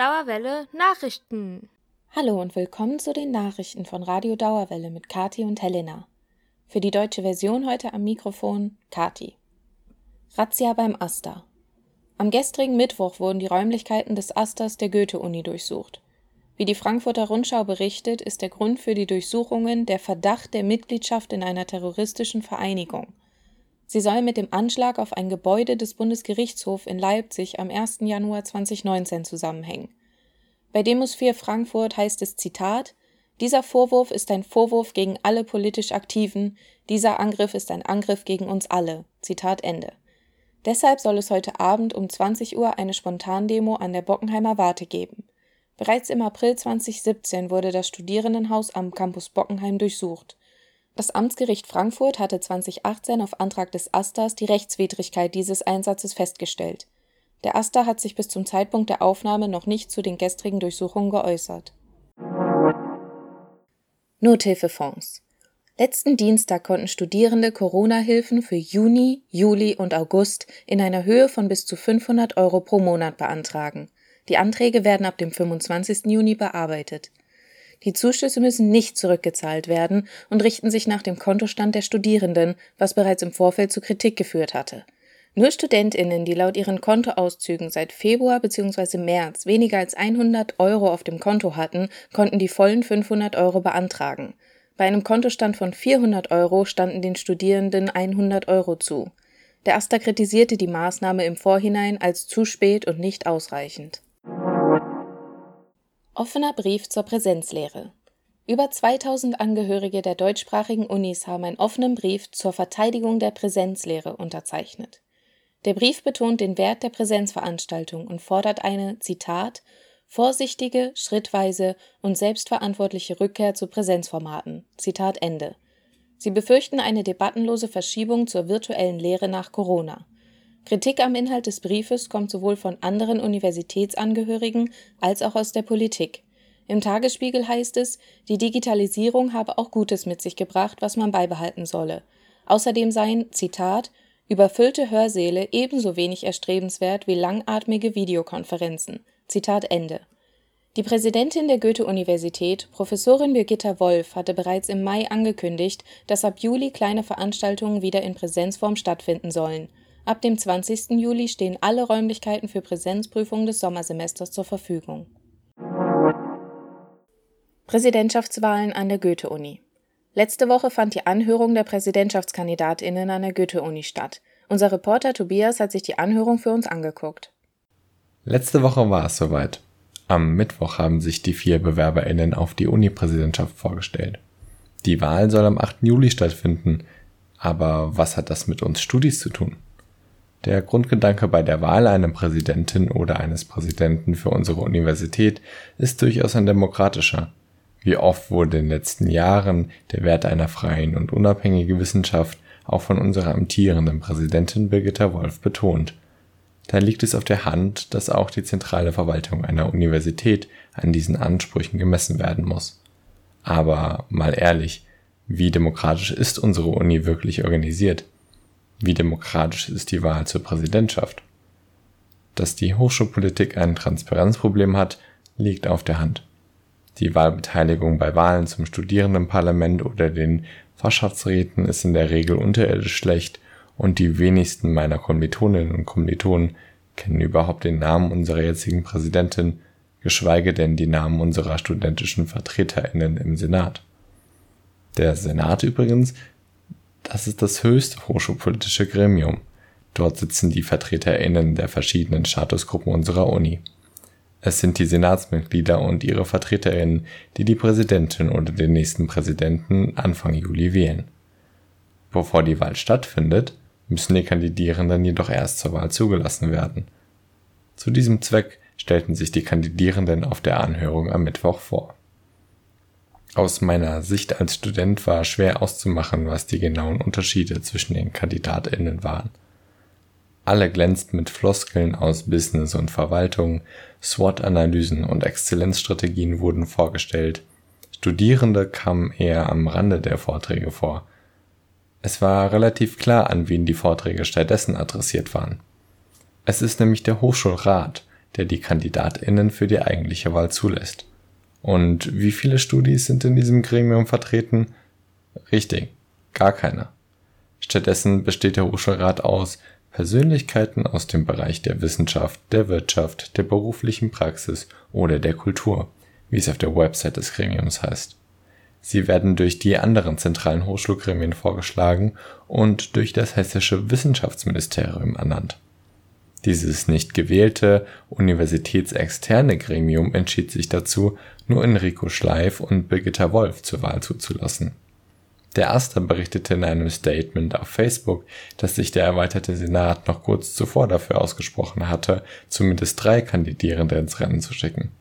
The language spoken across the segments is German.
Dauerwelle Nachrichten. Hallo und willkommen zu den Nachrichten von Radio Dauerwelle mit Kati und Helena. Für die deutsche Version heute am Mikrofon Kati. Razzia beim Asta. Am gestrigen Mittwoch wurden die Räumlichkeiten des Asters der Goethe-Uni durchsucht. Wie die Frankfurter Rundschau berichtet, ist der Grund für die Durchsuchungen der Verdacht der Mitgliedschaft in einer terroristischen Vereinigung. Sie soll mit dem Anschlag auf ein Gebäude des Bundesgerichtshofs in Leipzig am 1. Januar 2019 zusammenhängen. Bei Demos 4 Frankfurt heißt es Zitat Dieser Vorwurf ist ein Vorwurf gegen alle politisch Aktiven, dieser Angriff ist ein Angriff gegen uns alle. Zitat Ende. Deshalb soll es heute Abend um 20 Uhr eine Spontandemo an der Bockenheimer Warte geben. Bereits im April 2017 wurde das Studierendenhaus am Campus Bockenheim durchsucht. Das Amtsgericht Frankfurt hatte 2018 auf Antrag des Asters die Rechtswidrigkeit dieses Einsatzes festgestellt. Der AStA hat sich bis zum Zeitpunkt der Aufnahme noch nicht zu den gestrigen Durchsuchungen geäußert. Nothilfefonds Letzten Dienstag konnten Studierende Corona-Hilfen für Juni, Juli und August in einer Höhe von bis zu 500 Euro pro Monat beantragen. Die Anträge werden ab dem 25. Juni bearbeitet. Die Zuschüsse müssen nicht zurückgezahlt werden und richten sich nach dem Kontostand der Studierenden, was bereits im Vorfeld zu Kritik geführt hatte. Nur StudentInnen, die laut ihren Kontoauszügen seit Februar bzw. März weniger als 100 Euro auf dem Konto hatten, konnten die vollen 500 Euro beantragen. Bei einem Kontostand von 400 Euro standen den Studierenden 100 Euro zu. Der AStA kritisierte die Maßnahme im Vorhinein als zu spät und nicht ausreichend. Offener Brief zur Präsenzlehre. Über 2000 Angehörige der deutschsprachigen Unis haben einen offenen Brief zur Verteidigung der Präsenzlehre unterzeichnet. Der Brief betont den Wert der Präsenzveranstaltung und fordert eine, Zitat, vorsichtige, schrittweise und selbstverantwortliche Rückkehr zu Präsenzformaten. Zitat Ende. Sie befürchten eine debattenlose Verschiebung zur virtuellen Lehre nach Corona. Kritik am Inhalt des Briefes kommt sowohl von anderen Universitätsangehörigen als auch aus der Politik. Im Tagesspiegel heißt es, die Digitalisierung habe auch Gutes mit sich gebracht, was man beibehalten solle. Außerdem seien, Zitat, Überfüllte Hörsäle ebenso wenig erstrebenswert wie langatmige Videokonferenzen. Zitat Ende. Die Präsidentin der Goethe-Universität, Professorin Birgitta Wolf, hatte bereits im Mai angekündigt, dass ab Juli kleine Veranstaltungen wieder in Präsenzform stattfinden sollen. Ab dem 20. Juli stehen alle Räumlichkeiten für Präsenzprüfungen des Sommersemesters zur Verfügung. Präsidentschaftswahlen an der Goethe-Uni Letzte Woche fand die Anhörung der Präsidentschaftskandidatinnen an der Goethe-Uni statt. Unser Reporter Tobias hat sich die Anhörung für uns angeguckt. Letzte Woche war es soweit. Am Mittwoch haben sich die vier BewerberInnen auf die Uni-Präsidentschaft vorgestellt. Die Wahl soll am 8. Juli stattfinden. Aber was hat das mit uns Studis zu tun? Der Grundgedanke bei der Wahl einer Präsidentin oder eines Präsidenten für unsere Universität ist durchaus ein demokratischer. Wie oft wurde in den letzten Jahren der Wert einer freien und unabhängigen Wissenschaft auch von unserer amtierenden Präsidentin Birgitta Wolf betont. Da liegt es auf der Hand, dass auch die zentrale Verwaltung einer Universität an diesen Ansprüchen gemessen werden muss. Aber mal ehrlich, wie demokratisch ist unsere Uni wirklich organisiert? Wie demokratisch ist die Wahl zur Präsidentschaft? Dass die Hochschulpolitik ein Transparenzproblem hat, liegt auf der Hand. Die Wahlbeteiligung bei Wahlen zum Studierendenparlament oder den Fachschaftsräten ist in der Regel unterirdisch schlecht und die wenigsten meiner Kommilitoninnen und Kommilitonen kennen überhaupt den Namen unserer jetzigen Präsidentin, geschweige denn die Namen unserer studentischen VertreterInnen im Senat. Der Senat übrigens, das ist das höchste hochschulpolitische Gremium. Dort sitzen die VertreterInnen der verschiedenen Statusgruppen unserer Uni. Es sind die Senatsmitglieder und ihre Vertreterinnen, die die Präsidentin oder den nächsten Präsidenten Anfang Juli wählen. Bevor die Wahl stattfindet, müssen die Kandidierenden jedoch erst zur Wahl zugelassen werden. Zu diesem Zweck stellten sich die Kandidierenden auf der Anhörung am Mittwoch vor. Aus meiner Sicht als Student war schwer auszumachen, was die genauen Unterschiede zwischen den KandidatInnen waren. Alle glänzten mit Floskeln aus Business und Verwaltung, SWOT-Analysen und Exzellenzstrategien wurden vorgestellt. Studierende kamen eher am Rande der Vorträge vor. Es war relativ klar, an wen die Vorträge stattdessen adressiert waren. Es ist nämlich der Hochschulrat, der die KandidatInnen für die eigentliche Wahl zulässt. Und wie viele Studis sind in diesem Gremium vertreten? Richtig, gar keine. Stattdessen besteht der Hochschulrat aus Persönlichkeiten aus dem Bereich der Wissenschaft, der Wirtschaft, der beruflichen Praxis oder der Kultur, wie es auf der Website des Gremiums heißt. Sie werden durch die anderen zentralen Hochschulgremien vorgeschlagen und durch das hessische Wissenschaftsministerium ernannt. Dieses nicht gewählte, universitätsexterne Gremium entschied sich dazu, nur Enrico Schleif und Birgitta Wolf zur Wahl zuzulassen. Der Aster berichtete in einem Statement auf Facebook, dass sich der erweiterte Senat noch kurz zuvor dafür ausgesprochen hatte, zumindest drei Kandidierende ins Rennen zu schicken.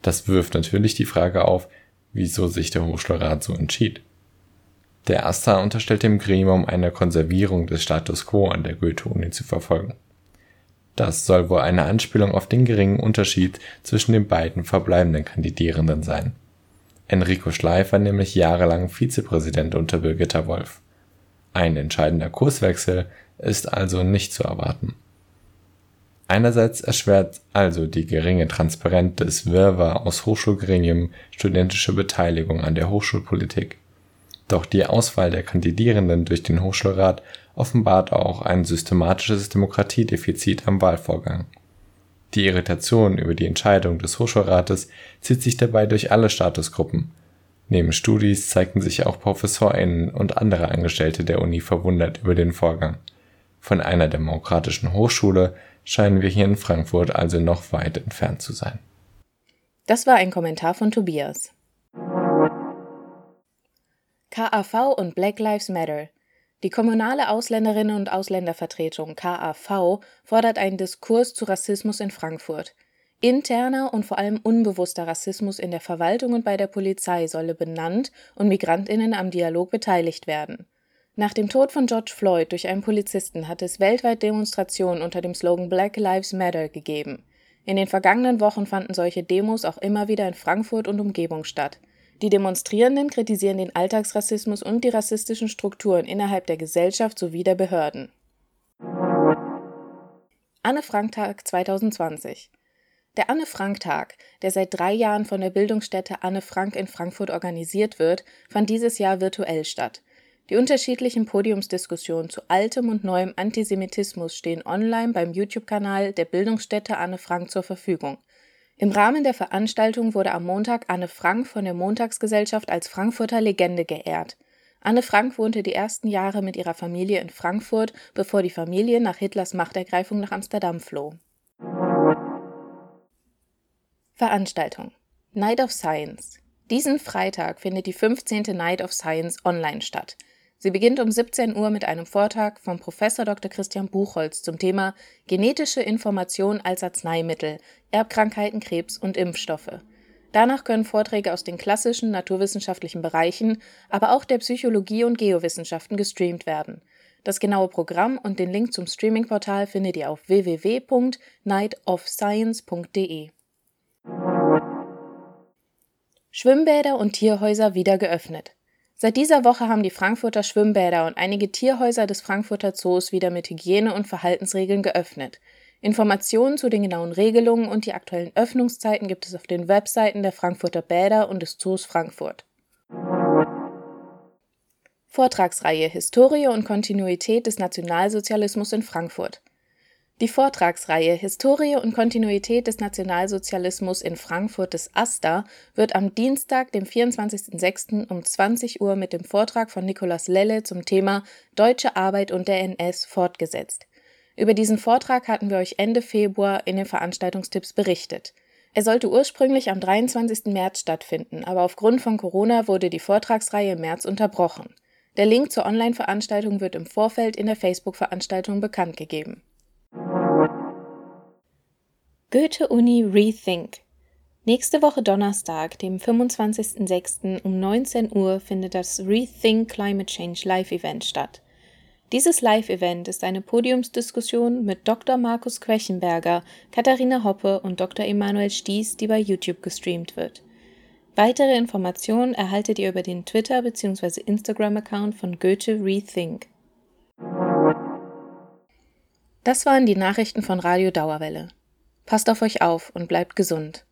Das wirft natürlich die Frage auf, wieso sich der Hochschulrat so entschied. Der Aster unterstellt dem Gremium eine Konservierung des Status quo an der Goethe-Uni zu verfolgen. Das soll wohl eine Anspielung auf den geringen Unterschied zwischen den beiden verbleibenden Kandidierenden sein. Enrico Schleif war nämlich jahrelang Vizepräsident unter Birgitta Wolf. Ein entscheidender Kurswechsel ist also nicht zu erwarten. Einerseits erschwert also die geringe Transparenz des Wirrwarr aus Hochschulgremien studentische Beteiligung an der Hochschulpolitik. Doch die Auswahl der Kandidierenden durch den Hochschulrat offenbart auch ein systematisches Demokratiedefizit am Wahlvorgang. Die Irritation über die Entscheidung des Hochschulrates zieht sich dabei durch alle Statusgruppen. Neben Studis zeigten sich auch ProfessorInnen und andere Angestellte der Uni verwundert über den Vorgang. Von einer demokratischen Hochschule scheinen wir hier in Frankfurt also noch weit entfernt zu sein. Das war ein Kommentar von Tobias. KAV und Black Lives Matter. Die kommunale Ausländerinnen und Ausländervertretung KAV fordert einen Diskurs zu Rassismus in Frankfurt. Interner und vor allem unbewusster Rassismus in der Verwaltung und bei der Polizei solle benannt und Migrantinnen am Dialog beteiligt werden. Nach dem Tod von George Floyd durch einen Polizisten hat es weltweit Demonstrationen unter dem Slogan Black Lives Matter gegeben. In den vergangenen Wochen fanden solche Demos auch immer wieder in Frankfurt und Umgebung statt. Die Demonstrierenden kritisieren den Alltagsrassismus und die rassistischen Strukturen innerhalb der Gesellschaft sowie der Behörden. Anne Frank Tag 2020 der Anne Frank Tag, der seit drei Jahren von der Bildungsstätte Anne Frank in Frankfurt organisiert wird, fand dieses Jahr virtuell statt. Die unterschiedlichen Podiumsdiskussionen zu altem und neuem Antisemitismus stehen online beim YouTube-Kanal der Bildungsstätte Anne Frank zur Verfügung. Im Rahmen der Veranstaltung wurde am Montag Anne Frank von der Montagsgesellschaft als Frankfurter Legende geehrt. Anne Frank wohnte die ersten Jahre mit ihrer Familie in Frankfurt, bevor die Familie nach Hitlers Machtergreifung nach Amsterdam floh. Veranstaltung Night of Science. Diesen Freitag findet die 15. Night of Science online statt. Sie beginnt um 17 Uhr mit einem Vortrag vom Professor Dr. Christian Buchholz zum Thema Genetische Information als Arzneimittel, Erbkrankheiten, Krebs und Impfstoffe. Danach können Vorträge aus den klassischen naturwissenschaftlichen Bereichen, aber auch der Psychologie und Geowissenschaften gestreamt werden. Das genaue Programm und den Link zum Streamingportal findet ihr auf www.nightofscience.de. Schwimmbäder und Tierhäuser wieder geöffnet. Seit dieser Woche haben die Frankfurter Schwimmbäder und einige Tierhäuser des Frankfurter Zoos wieder mit Hygiene- und Verhaltensregeln geöffnet. Informationen zu den genauen Regelungen und die aktuellen Öffnungszeiten gibt es auf den Webseiten der Frankfurter Bäder und des Zoos Frankfurt. Vortragsreihe Historie und Kontinuität des Nationalsozialismus in Frankfurt. Die Vortragsreihe Historie und Kontinuität des Nationalsozialismus in Frankfurt des AStA wird am Dienstag, dem 24.06. um 20 Uhr mit dem Vortrag von Nikolaus Lelle zum Thema Deutsche Arbeit und der NS fortgesetzt. Über diesen Vortrag hatten wir euch Ende Februar in den Veranstaltungstipps berichtet. Er sollte ursprünglich am 23. März stattfinden, aber aufgrund von Corona wurde die Vortragsreihe im März unterbrochen. Der Link zur Online-Veranstaltung wird im Vorfeld in der Facebook-Veranstaltung bekannt gegeben. Goethe-Uni Rethink. Nächste Woche Donnerstag, dem 25.06. um 19 Uhr findet das Rethink Climate Change Live-Event statt. Dieses Live-Event ist eine Podiumsdiskussion mit Dr. Markus Quechenberger, Katharina Hoppe und Dr. Emanuel Stieß, die bei YouTube gestreamt wird. Weitere Informationen erhaltet ihr über den Twitter- bzw. Instagram-Account von Goethe Rethink. Das waren die Nachrichten von Radio Dauerwelle. Passt auf euch auf und bleibt gesund.